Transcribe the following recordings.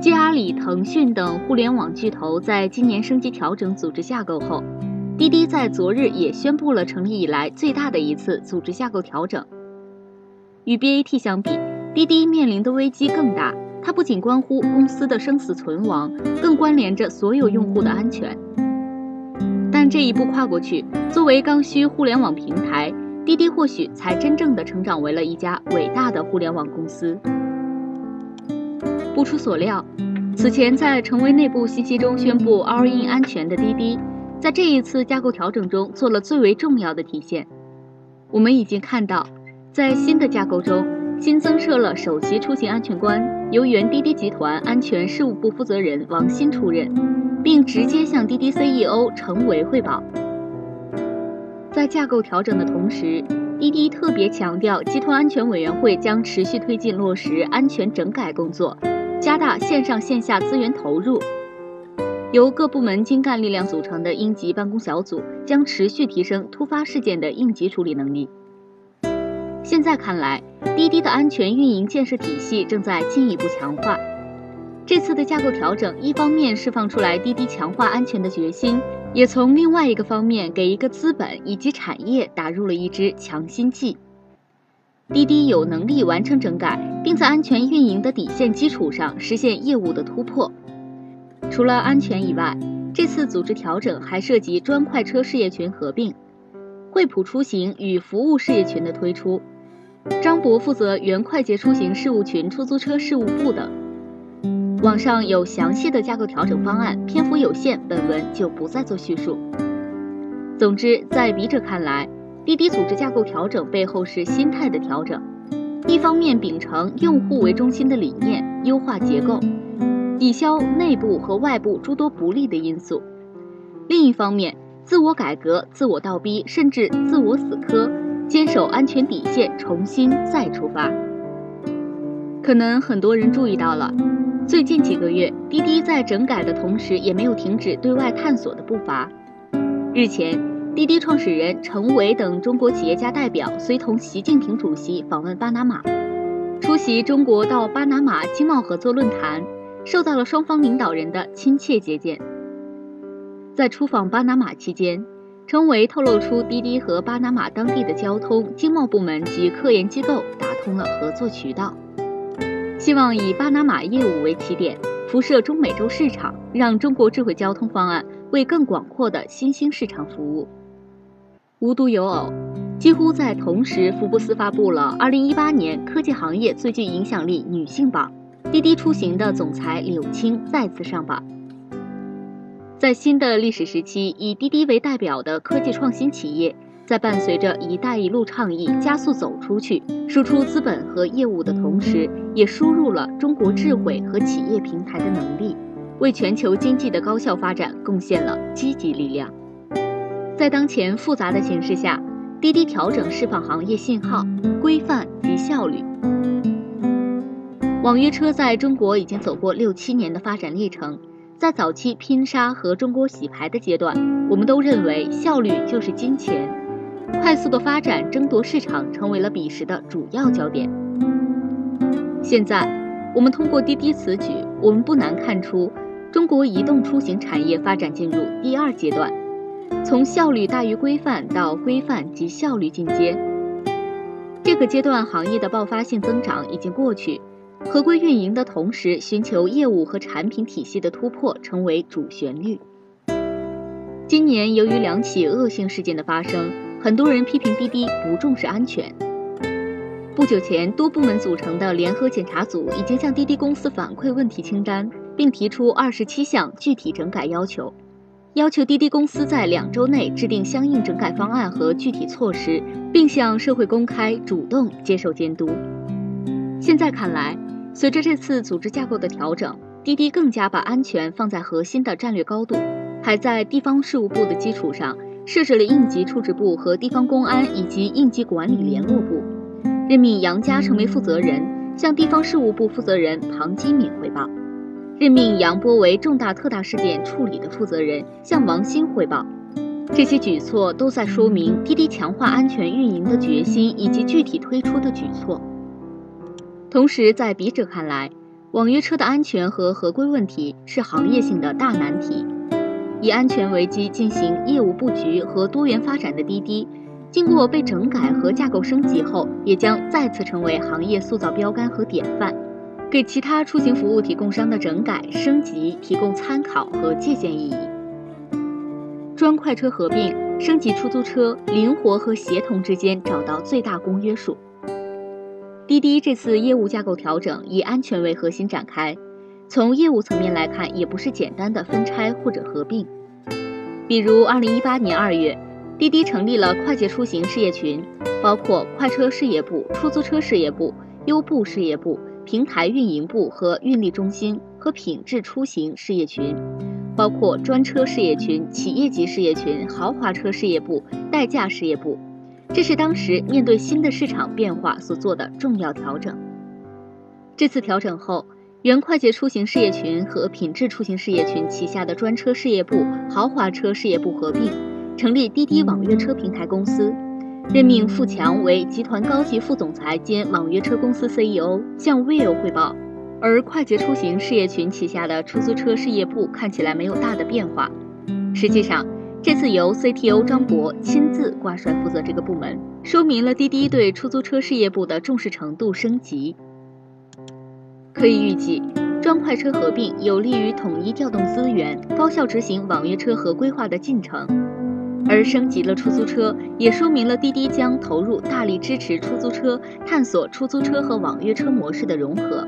继阿里、腾讯等互联网巨头在今年升级调整组织架构后，滴滴在昨日也宣布了成立以来最大的一次组织架构调整。与 BAT 相比，滴滴面临的危机更大，它不仅关乎公司的生死存亡，更关联着所有用户的安全。但这一步跨过去，作为刚需互联网平台，滴滴或许才真正的成长为了一家伟大的互联网公司。不出所料，此前在成为内部信息中宣布 All In 安全的滴滴，在这一次架构调整中做了最为重要的体现。我们已经看到，在新的架构中，新增设了首席出行安全官，由原滴滴集团安全事务部负责人王鑫出任，并直接向滴滴 CEO 程维汇报。在架构调整的同时，滴滴特别强调，集团安全委员会将持续推进落实安全整改工作。加大线上线下资源投入，由各部门精干力量组成的应急办公小组将持续提升突发事件的应急处理能力。现在看来，滴滴的安全运营建设体系正在进一步强化。这次的架构调整，一方面释放出来滴滴强化安全的决心，也从另外一个方面给一个资本以及产业打入了一支强心剂。滴滴有能力完成整改，并在安全运营的底线基础上实现业务的突破。除了安全以外，这次组织调整还涉及专快车事业群合并、惠普出行与服务事业群的推出，张博负责原快捷出行事务群出租车事务部等。网上有详细的架构调整方案，篇幅有限，本文就不再做叙述。总之，在笔者看来。滴滴组织架构调整背后是心态的调整，一方面秉承用户为中心的理念，优化结构，抵消内部和外部诸多不利的因素；另一方面，自我改革、自我倒逼，甚至自我死磕，坚守安全底线，重新再出发。可能很多人注意到了，最近几个月，滴滴在整改的同时，也没有停止对外探索的步伐。日前。滴滴创始人程维等中国企业家代表随同习近平主席访问巴拿马，出席中国到巴拿马经贸合作论坛，受到了双方领导人的亲切接见。在出访巴拿马期间，程维透露出滴滴和巴拿马当地的交通、经贸部门及科研机构打通了合作渠道，希望以巴拿马业务为起点，辐射中美洲市场，让中国智慧交通方案为更广阔的新兴市场服务。无独有偶，几乎在同时，福布斯发布了2018年科技行业最具影响力女性榜，滴滴出行的总裁柳青再次上榜。在新的历史时期，以滴滴为代表的科技创新企业，在伴随着“一带一路”倡议加速走出去、输出资本和业务的同时，也输入了中国智慧和企业平台的能力，为全球经济的高效发展贡献了积极力量。在当前复杂的形势下，滴滴调整释放行业信号、规范及效率。网约车在中国已经走过六七年的发展历程，在早期拼杀和中国洗牌的阶段，我们都认为效率就是金钱，快速的发展争夺市场成为了彼时的主要焦点。现在，我们通过滴滴此举，我们不难看出，中国移动出行产业发展进入第二阶段。从效率大于规范到规范及效率进阶，这个阶段行业的爆发性增长已经过去，合规运营的同时，寻求业务和产品体系的突破成为主旋律。今年由于两起恶性事件的发生，很多人批评滴滴不重视安全。不久前，多部门组成的联合检查组已经向滴滴公司反馈问题清单，并提出二十七项具体整改要求。要求滴滴公司在两周内制定相应整改方案和具体措施，并向社会公开、主动接受监督。现在看来，随着这次组织架构的调整，滴滴更加把安全放在核心的战略高度，还在地方事务部的基础上设置了应急处置部和地方公安以及应急管理联络部，任命杨佳成为负责人，向地方事务部负责人庞基敏汇报。任命杨波为重大特大事件处理的负责人，向王鑫汇报。这些举措都在说明滴滴强化安全运营的决心以及具体推出的举措。同时，在笔者看来，网约车的安全和合规问题是行业性的大难题。以安全为基进行业务布局和多元发展的滴滴，经过被整改和架构升级后，也将再次成为行业塑造标杆和典范，给其他出行服务提供商的整改升级提供参考和借鉴意义。专快车合并升级出租车，灵活和协同之间找到最大公约数。滴滴这次业务架构调整以安全为核心展开，从业务层面来看，也不是简单的分拆或者合并。比如，二零一八年二月，滴滴成立了快捷出行事业群，包括快车事业部、出租车事业部、优步事业部、平台运营部和运力中心和品质出行事业群，包括专车事业群、企业级事业群、豪华车事业部、代驾事业部。这是当时面对新的市场变化所做的重要调整。这次调整后，原快捷出行事业群和品质出行事业群旗下的专车事业部、豪华车事业部合并，成立滴滴网约车平台公司，任命付强为集团高级副总裁兼网约车公司 CEO，向 Will 汇报。而快捷出行事业群旗下的出租车事业部看起来没有大的变化，实际上。这次由 CTO 张博亲自挂帅负责这个部门，说明了滴滴对出租车事业部的重视程度升级。可以预计，专快车合并有利于统一调动资源，高效执行网约车合规化的进程；而升级了出租车，也说明了滴滴将投入大力支持出租车探索出租车和网约车模式的融合。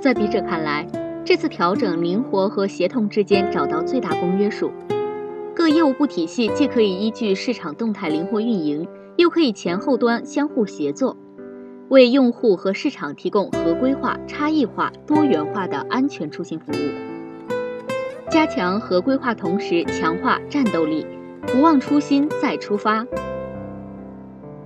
在笔者看来，这次调整灵活和协同之间找到最大公约数。各业务部体系既可以依据市场动态灵活运营，又可以前后端相互协作，为用户和市场提供合规化、差异化、多元化的安全出行服务。加强合规化，同时强化战斗力，不忘初心再出发。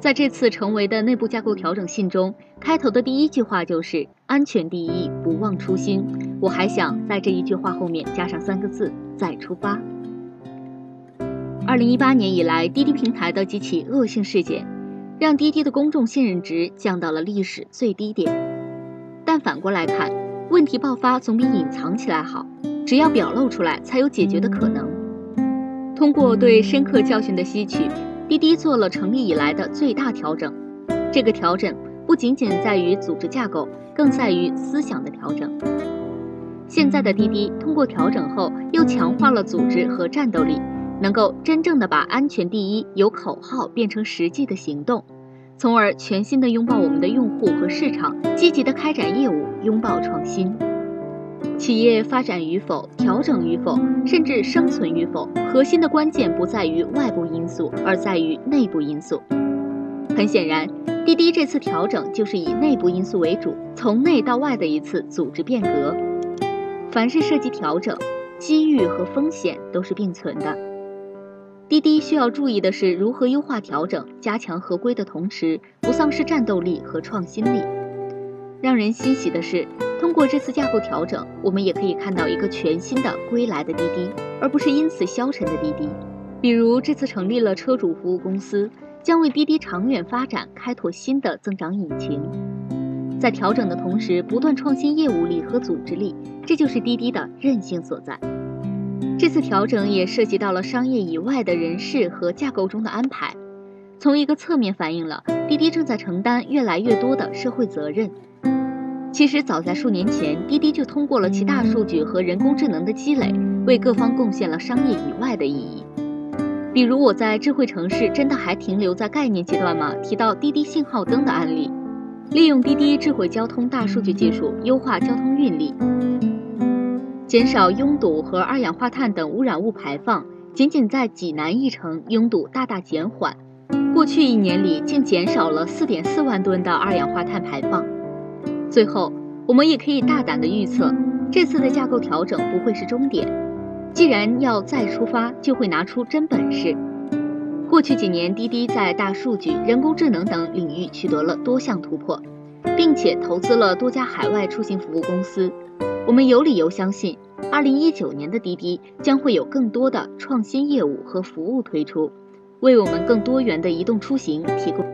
在这次成为的内部架构调整信中，开头的第一句话就是“安全第一，不忘初心”。我还想在这一句话后面加上三个字：再出发。二零一八年以来，滴滴平台的几起恶性事件，让滴滴的公众信任值降到了历史最低点。但反过来看，问题爆发总比隐藏起来好，只要表露出来，才有解决的可能。通过对深刻教训的吸取，滴滴做了成立以来的最大调整。这个调整不仅仅在于组织架构，更在于思想的调整。现在的滴滴通过调整后，又强化了组织和战斗力。能够真正的把安全第一由口号变成实际的行动，从而全新的拥抱我们的用户和市场，积极的开展业务，拥抱创新。企业发展与否、调整与否，甚至生存与否，核心的关键不在于外部因素，而在于内部因素。很显然，滴滴这次调整就是以内部因素为主，从内到外的一次组织变革。凡是涉及调整，机遇和风险都是并存的。滴滴需要注意的是如何优化调整、加强合规的同时，不丧失战斗力和创新力。让人欣喜的是，通过这次架构调整，我们也可以看到一个全新的归来的滴滴，而不是因此消沉的滴滴。比如这次成立了车主服务公司，将为滴滴长远发展开拓新的增长引擎。在调整的同时，不断创新业务力和组织力，这就是滴滴的韧性所在。这次调整也涉及到了商业以外的人事和架构中的安排，从一个侧面反映了滴滴正在承担越来越多的社会责任。其实早在数年前，滴滴就通过了其大数据和人工智能的积累，为各方贡献了商业以外的意义。比如我在智慧城市真的还停留在概念阶段吗？提到滴滴信号灯的案例，利用滴滴智慧交通大数据技术优化交通运力。减少拥堵和二氧化碳等污染物排放，仅仅在济南一城拥堵大大减缓，过去一年里竟减少了四点四万吨的二氧化碳排放。最后，我们也可以大胆的预测，这次的架构调整不会是终点。既然要再出发，就会拿出真本事。过去几年，滴滴在大数据、人工智能等领域取得了多项突破，并且投资了多家海外出行服务公司。我们有理由相信，二零一九年的滴滴将会有更多的创新业务和服务推出，为我们更多元的移动出行提供。